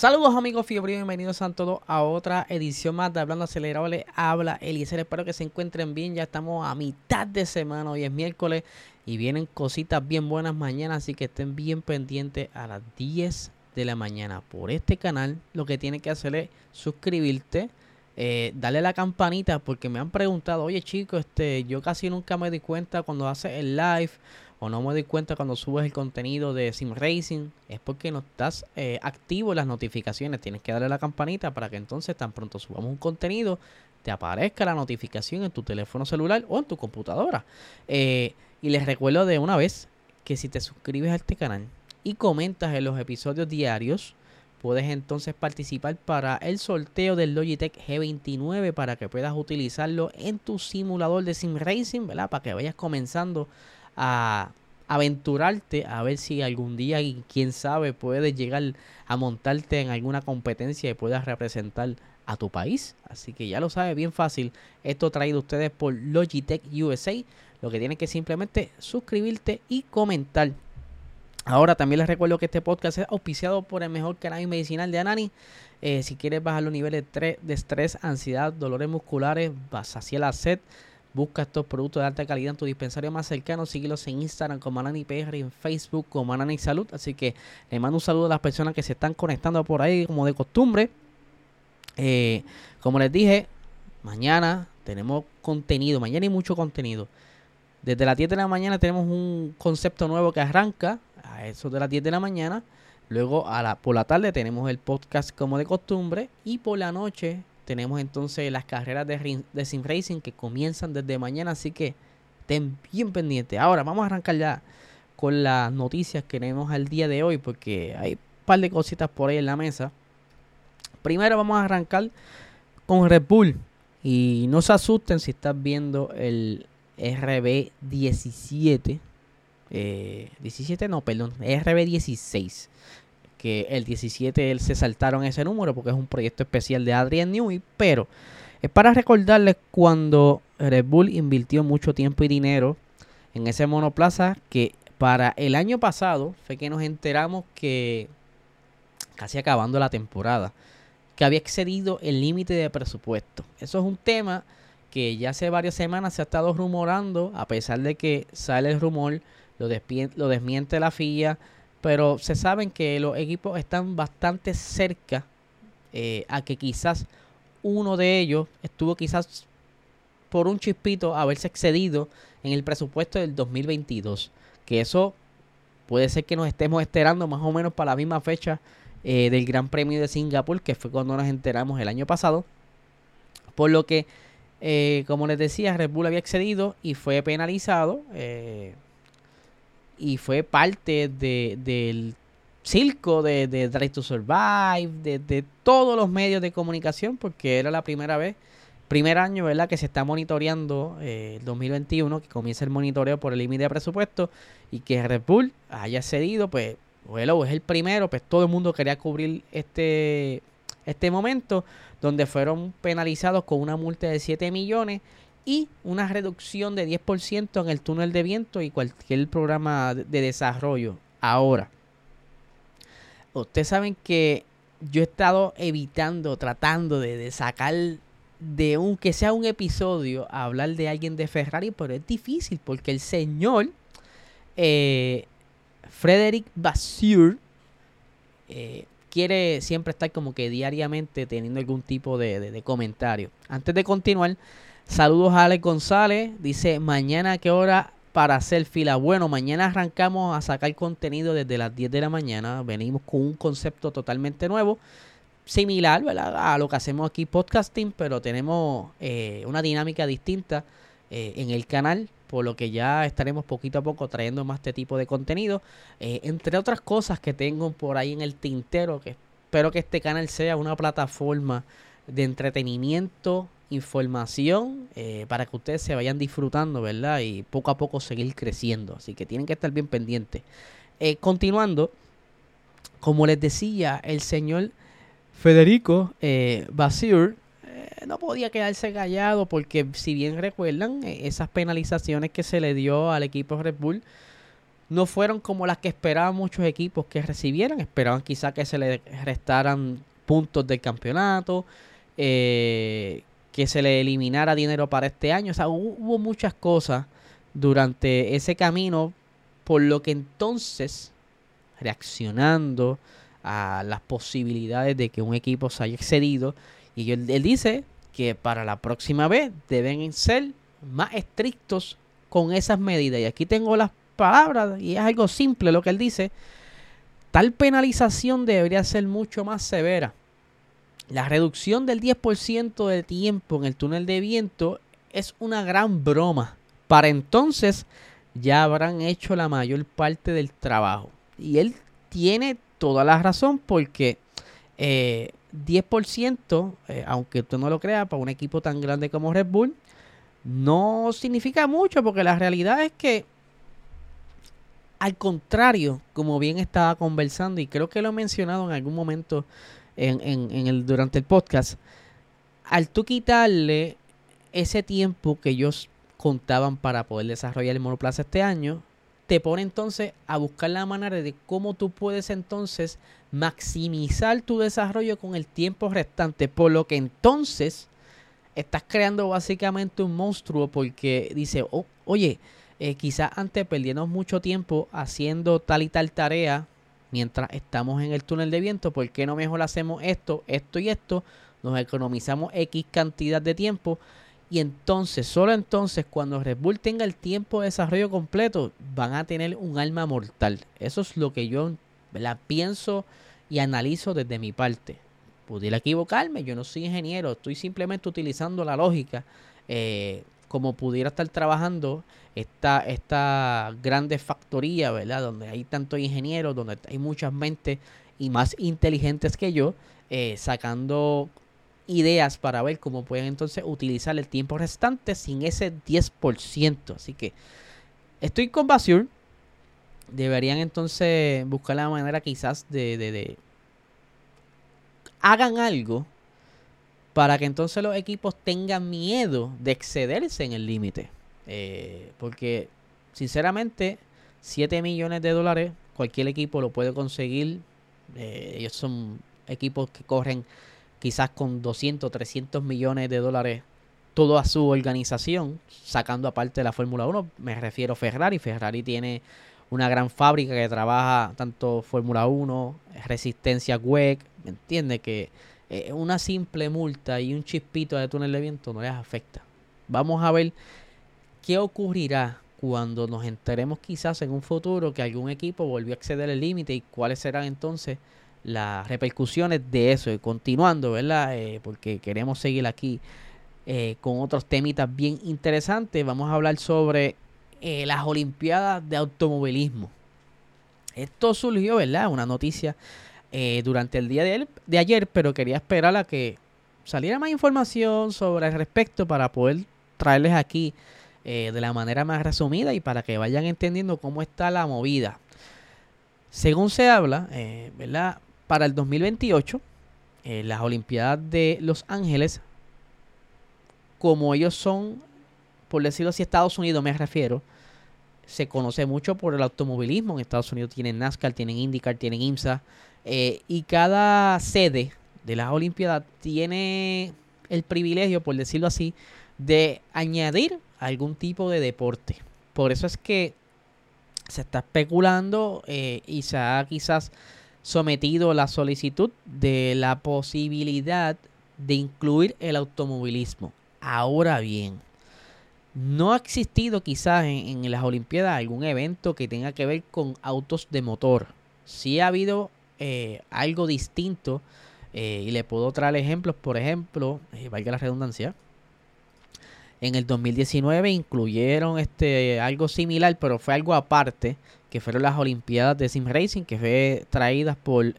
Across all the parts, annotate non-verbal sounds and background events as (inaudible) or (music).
Saludos amigos fiebre, bienvenidos a todos a otra edición más de Hablando Acelerado. Les habla Eliezer, espero que se encuentren bien. Ya estamos a mitad de semana, hoy es miércoles y vienen cositas bien buenas mañana, así que estén bien pendientes a las 10 de la mañana por este canal. Lo que tienen que hacer es suscribirte, eh, darle la campanita porque me han preguntado, oye chicos, este, yo casi nunca me di cuenta cuando haces el live o no me doy cuenta cuando subes el contenido de Sim Racing, es porque no estás eh, activo en las notificaciones. Tienes que darle a la campanita para que entonces tan pronto subamos un contenido, te aparezca la notificación en tu teléfono celular o en tu computadora. Eh, y les recuerdo de una vez que si te suscribes a este canal y comentas en los episodios diarios, puedes entonces participar para el sorteo del Logitech G29 para que puedas utilizarlo en tu simulador de Sim Racing, ¿verdad? Para que vayas comenzando a aventurarte a ver si algún día, quién sabe, puedes llegar a montarte en alguna competencia y puedas representar a tu país. Así que ya lo sabes, bien fácil. Esto traído a ustedes por Logitech USA. Lo que tienes que simplemente suscribirte y comentar. Ahora también les recuerdo que este podcast es auspiciado por el mejor canal medicinal de Anani. Eh, si quieres bajar los niveles de estrés, ansiedad, dolores musculares, vas hacia la sed Busca estos productos de alta calidad en tu dispensario más cercano. Síguelos en Instagram como Anani PR y en Facebook como Anani Salud. Así que le mando un saludo a las personas que se están conectando por ahí como de costumbre. Eh, como les dije, mañana tenemos contenido. Mañana hay mucho contenido. Desde las 10 de la mañana tenemos un concepto nuevo que arranca a eso de las 10 de la mañana. Luego a la, por la tarde tenemos el podcast como de costumbre. Y por la noche tenemos entonces las carreras de, de Sim Racing que comienzan desde mañana, así que estén bien pendientes. Ahora vamos a arrancar ya con las noticias que tenemos al día de hoy, porque hay un par de cositas por ahí en la mesa. Primero vamos a arrancar con Red Bull. Y no se asusten si estás viendo el RB17. 17 eh, no, perdón, RB16 que el 17 él se saltaron ese número porque es un proyecto especial de Adrian Newey, pero es para recordarles cuando Red Bull invirtió mucho tiempo y dinero en ese monoplaza que para el año pasado fue que nos enteramos que casi acabando la temporada que había excedido el límite de presupuesto. Eso es un tema que ya hace varias semanas se ha estado rumorando, a pesar de que sale el rumor, lo, lo desmiente la FIA, pero se saben que los equipos están bastante cerca eh, a que quizás uno de ellos estuvo quizás por un chispito haberse excedido en el presupuesto del 2022. Que eso puede ser que nos estemos esperando más o menos para la misma fecha eh, del Gran Premio de Singapur, que fue cuando nos enteramos el año pasado. Por lo que, eh, como les decía, Red Bull había excedido y fue penalizado y fue parte de, del circo de, de Drive to Survive, de, todos los medios de comunicación, porque era la primera vez, primer año, ¿verdad?, que se está monitoreando eh, el 2021, que comienza el monitoreo por el límite de presupuesto y que Red Bull haya cedido, pues, bueno, es el primero, pues todo el mundo quería cubrir este, este momento, donde fueron penalizados con una multa de 7 millones y una reducción de 10% en el túnel de viento y cualquier programa de desarrollo. Ahora, ustedes saben que yo he estado evitando, tratando de, sacar de un que sea un episodio a hablar de alguien de Ferrari, pero es difícil porque el señor eh, Frederick Vasseur eh, quiere siempre estar como que diariamente teniendo algún tipo de, de comentario. Antes de continuar, Saludos a Alex González. Dice, mañana qué hora para hacer fila. Bueno, mañana arrancamos a sacar contenido desde las 10 de la mañana. Venimos con un concepto totalmente nuevo. Similar a lo que hacemos aquí podcasting, pero tenemos eh, una dinámica distinta eh, en el canal por lo que ya estaremos poquito a poco trayendo más este tipo de contenido. Eh, entre otras cosas que tengo por ahí en el tintero, que espero que este canal sea una plataforma de entretenimiento, información, eh, para que ustedes se vayan disfrutando, ¿verdad? Y poco a poco seguir creciendo. Así que tienen que estar bien pendientes. Eh, continuando, como les decía, el señor Federico Basir no podía quedarse callado porque si bien recuerdan, eh, esas penalizaciones que se le dio al equipo Red Bull no fueron como las que esperaban muchos equipos que recibieran. Esperaban quizá que se le restaran puntos del campeonato, eh, que se le eliminara dinero para este año. O sea, hubo muchas cosas durante ese camino, por lo que entonces, reaccionando a las posibilidades de que un equipo se haya excedido, y él, dice que para la próxima vez deben ser más estrictos con esas medidas. Y aquí tengo las palabras y es algo simple lo que él dice. Tal penalización debería ser mucho más severa. La reducción del 10% de tiempo en el túnel de viento es una gran broma. Para entonces ya habrán hecho la mayor parte del trabajo. Y él tiene toda la razón porque eh, 10%, eh, aunque usted no lo crea, para un equipo tan grande como Red Bull, no significa mucho porque la realidad es que, al contrario, como bien estaba conversando, y creo que lo he mencionado en algún momento en, el, durante el podcast, al tú quitarle ese tiempo que ellos contaban para poder desarrollar el monoplaza este año, te pone entonces a buscar la manera de cómo tú puedes entonces maximizar tu desarrollo con el tiempo restante, por lo que entonces estás creando básicamente un monstruo porque dice, oh, oye, eh, quizás antes perdíamos mucho tiempo haciendo tal y tal tarea mientras estamos en el túnel de viento, ¿por qué no mejor hacemos esto, esto y esto? Nos economizamos X cantidad de tiempo y entonces, solo entonces, cuando Red Bull tenga el tiempo de desarrollo completo, van a tener un alma mortal. Eso es lo que yo la pienso y analizo desde mi parte. Pudiera equivocarme, yo no soy ingeniero, estoy simplemente utilizando la lógica. Eh, como pudiera estar trabajando esta, esta grande factoría, ¿verdad? Donde hay tantos ingenieros, donde hay muchas mentes y más inteligentes que yo, eh, sacando ideas para ver cómo pueden entonces utilizar el tiempo restante sin ese 10%. Así que estoy con Basur. Deberían entonces buscar la manera quizás de, de, hagan algo para que entonces los equipos tengan miedo de excederse en el límite. Eh, porque sinceramente 7 millones de dólares cualquier equipo lo puede conseguir. Eh, ellos son equipos que corren quizás con 200, 300 millones de dólares toda su organización, sacando aparte de la Fórmula 1, me refiero a Ferrari. Ferrari tiene una gran fábrica que trabaja tanto Fórmula 1, resistencia WEC, ¿me entiende? Que eh, una simple multa y un chispito de túnel de viento no les afecta. Vamos a ver qué ocurrirá cuando nos enteremos quizás en un futuro que algún equipo volvió a exceder el límite y cuáles serán entonces las repercusiones de eso. Y continuando, ¿verdad? Eh, porque queremos seguir aquí eh, con otros temitas bien interesantes. Vamos a hablar sobre las Olimpiadas de Automovilismo. Esto surgió, ¿verdad? Una noticia durante el día de, de, ayer, pero quería esperar a que saliera más información sobre el respecto para poder traerles aquí de la manera más resumida y para que vayan entendiendo cómo está la movida. Según se habla, ¿verdad? para el 2028, eh, las Olimpiadas de Los Ángeles, como ellos son, por decirlo así, Estados Unidos me refiero, se conoce mucho por el automovilismo. En Estados Unidos tienen NASCAR, tienen IndyCar, tienen IMSA. Eh, y cada sede de las Olimpiadas tiene el privilegio, por decirlo así, de añadir algún tipo de deporte. Por eso es que se está especulando eh, y se ha quizás sometido la solicitud de la posibilidad de incluir el automovilismo. Ahora bien, no ha existido quizás en, las Olimpiadas algún evento que tenga que ver con autos de motor. Sí ha habido eh, algo distinto eh, y le puedo traer ejemplos, por ejemplo, eh, valga la redundancia, En el 2019 incluyeron este, algo similar, pero fue algo aparte, que fueron las Olimpiadas de Sim Racing, que fue traídas por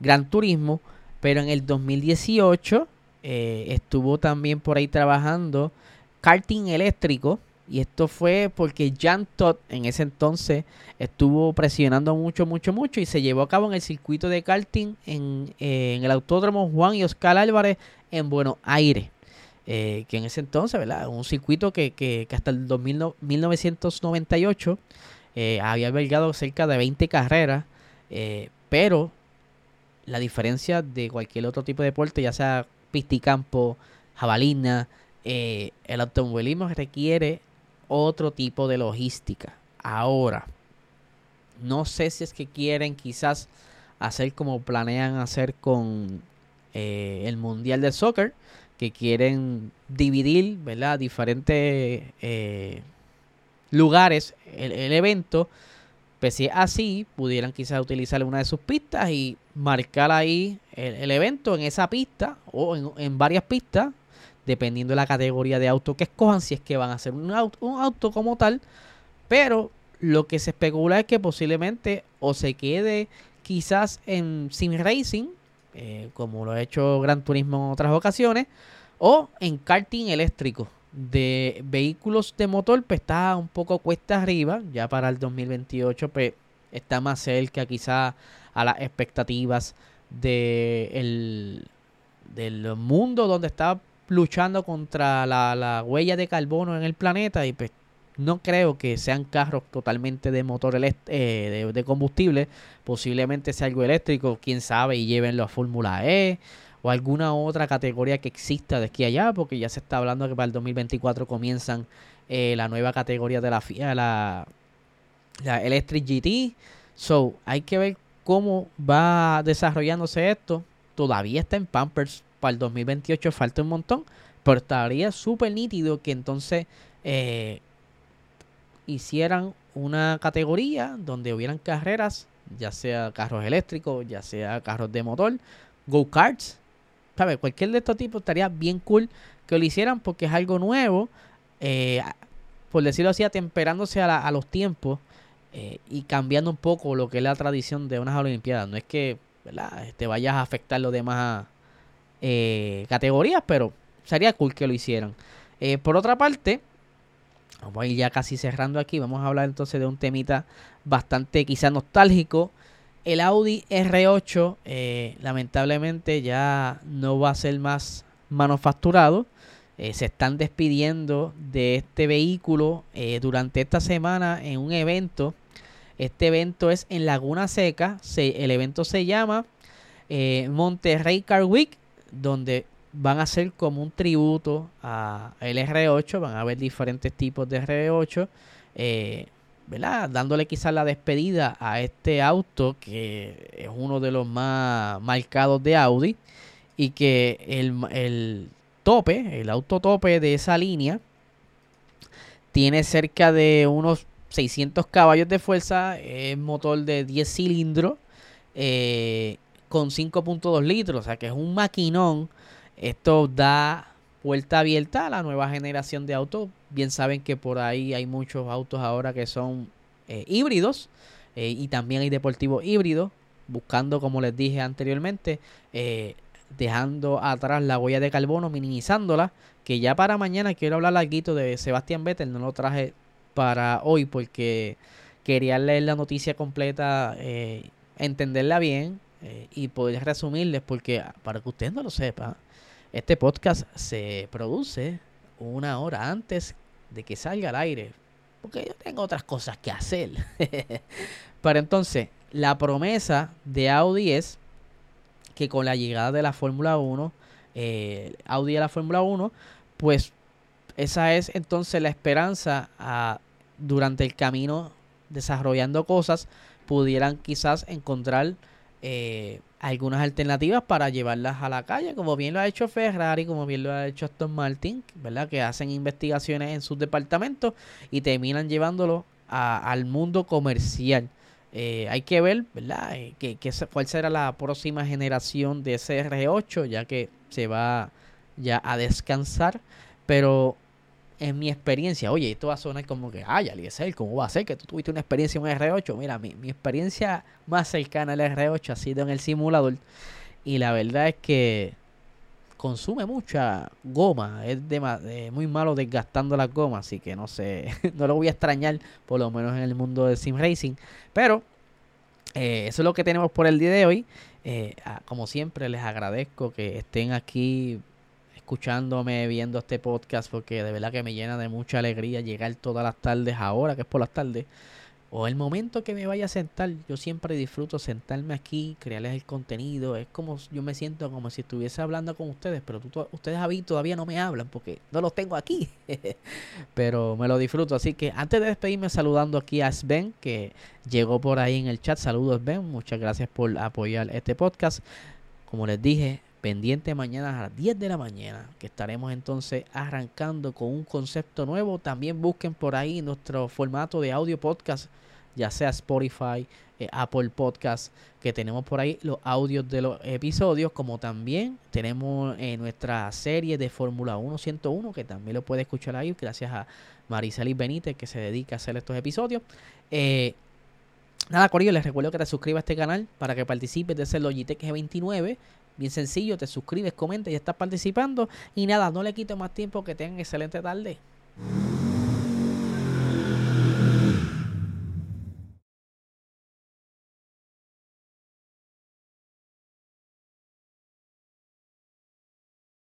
Gran Turismo. Pero en el 2018 eh, estuvo también por ahí trabajando karting eléctrico. Y esto fue porque Jan Todd en ese entonces estuvo presionando mucho, mucho, mucho. Y se llevó a cabo en el circuito de karting en, eh, en el Autódromo Juan y Oscar Álvarez en Buenos Aires. Eh, que en ese entonces, ¿verdad? Un circuito que, que, hasta el 1998 eh, había albergado cerca de 20 carreras, eh, pero la diferencia de cualquier otro tipo de deporte, ya sea pisticampo, jabalina, el automovilismo requiere otro tipo de logística. Ahora, no sé si es que quieren quizás hacer como planean hacer con el Mundial de Soccer, que quieren dividir, ¿verdad? Diferentes eh, lugares el, evento. Pues si así, pudieran quizás utilizar una de sus pistas y marcar ahí el, evento en esa pista o en, varias pistas, dependiendo de la categoría de auto que escojan, si es que van a hacer un auto, un auto como tal. Pero lo que se especula es que posiblemente o se quede quizás en Sim Racing, eh, como lo ha hecho Gran Turismo en otras ocasiones, o en karting eléctrico de vehículos de motor, pues está un poco cuesta arriba, ya para el 2028 pues está más cerca quizá a las expectativas de el, del mundo donde está luchando contra la, huella de carbono en el planeta y pues no creo que sean carros totalmente de motor eh, de, combustible. Posiblemente sea algo eléctrico, quién sabe, y llévenlo a Fórmula E o alguna otra categoría que exista de aquí allá, porque ya se está hablando que para el 2024 comienzan eh, la nueva categoría de la FIA, la, la Electric GT. So, hay que ver cómo va desarrollándose esto. Todavía está en Pampers. Para el 2028 falta un montón. Pero estaría súper nítido que entonces eh, hicieran una categoría donde hubieran carreras, ya sea carros eléctricos, ya sea carros de motor, go-karts, ¿sabes? Cualquier de estos tipos estaría bien cool que lo hicieran porque es algo nuevo, eh, por decirlo así, atemperándose a, los tiempos eh, y cambiando un poco lo que es la tradición de unas Olimpiadas. No es que te este, vayas a afectar los demás eh, categorías, pero sería cool que lo hicieran. por otra parte, Vamos a ir ya casi cerrando aquí. Vamos a hablar entonces de un temita bastante quizá nostálgico. El Audi R8 eh, lamentablemente ya no va a ser más manufacturado. Eh, se están despidiendo de este vehículo eh, durante esta semana en un evento. Este evento es en Laguna Seca. el evento se llama Monterrey Car Week, donde van a ser como un tributo a el R8, van a haber diferentes tipos de R8, eh, ¿verdad? Dándole quizás la despedida a este auto que es uno de los más marcados de Audi y que el, el tope, el auto tope de esa línea tiene cerca de unos 600 caballos de fuerza, es motor de 10 cilindros eh, con 5.2 litros, o sea que es un maquinón esto da vuelta abierta a la nueva generación de autos. Bien saben que por ahí hay muchos autos ahora que son eh, híbridos eh, y también hay deportivos híbridos, buscando, como les dije anteriormente, eh, dejando atrás la huella de carbono, minimizándola. Que ya para mañana quiero hablar algo de Sebastián Vettel, no lo traje para hoy porque quería leer la noticia completa, entenderla bien y poder resumirles, porque para que ustedes no lo sepan este podcast se produce una hora antes de que salga al aire, porque yo tengo otras cosas que hacer. (laughs) Pero entonces, la promesa de Audi es que con la llegada de la Fórmula 1, eh, Audi a la Fórmula 1, pues esa es entonces la esperanza durante el camino desarrollando cosas, pudieran quizás encontrar eh, algunas alternativas para llevarlas a la calle, como bien lo ha hecho Ferrari, como bien lo ha hecho Aston Martin, ¿verdad? Que hacen investigaciones en sus departamentos y terminan llevándolo al mundo comercial. Eh, hay que ver, ¿verdad? Eh, que, cuál será la próxima generación de CR8, ya que se va ya a descansar. Pero en mi experiencia, oye, esto va a sonar como que, ay, Eliezer, ¿cómo va a ser que tú tuviste una experiencia en un R8? Mira, mi, mi experiencia más cercana al R8 ha sido en el simulador. Y la verdad es que consume mucha goma. Es de, muy malo desgastando las gomas. Así que no sé, (laughs) no lo voy a extrañar, por lo menos en el mundo del sim racing. Pero eh, eso es lo que tenemos por el día de hoy. Eh, como siempre, les agradezco que estén aquí escuchándome, viendo este podcast, porque de verdad que me llena de mucha alegría llegar todas las tardes ahora, que es por las tardes, o el momento que me vaya a sentar. Yo siempre disfruto sentarme aquí, crearles el contenido. Es como yo me siento como si estuviese hablando con ustedes, pero ustedes a mí todavía no me hablan porque no los tengo aquí. (laughs) pero me lo disfruto. Así que antes de despedirme, saludando aquí a Sven, que llegó por ahí en el chat. Saludos, Sven. Muchas gracias por apoyar este podcast. Como les dije, pendiente mañana a las 10 de la mañana, que estaremos entonces arrancando con un concepto nuevo. También busquen por ahí nuestro formato de audio podcast, ya sea Spotify, eh, Apple Podcast, que tenemos por ahí los audios de los episodios, como también tenemos eh, nuestra serie de Fórmula 1 101, que también lo puede escuchar ahí, gracias a Marisalis Benítez, que se dedica a hacer estos episodios. Eh, Nada, Corillo, les recuerdo que te suscribas a este canal para que participes de ese Logitech G29. Bien sencillo, te suscribes, comentas y estás participando. Y nada, no le quito más tiempo que tengan excelente tarde.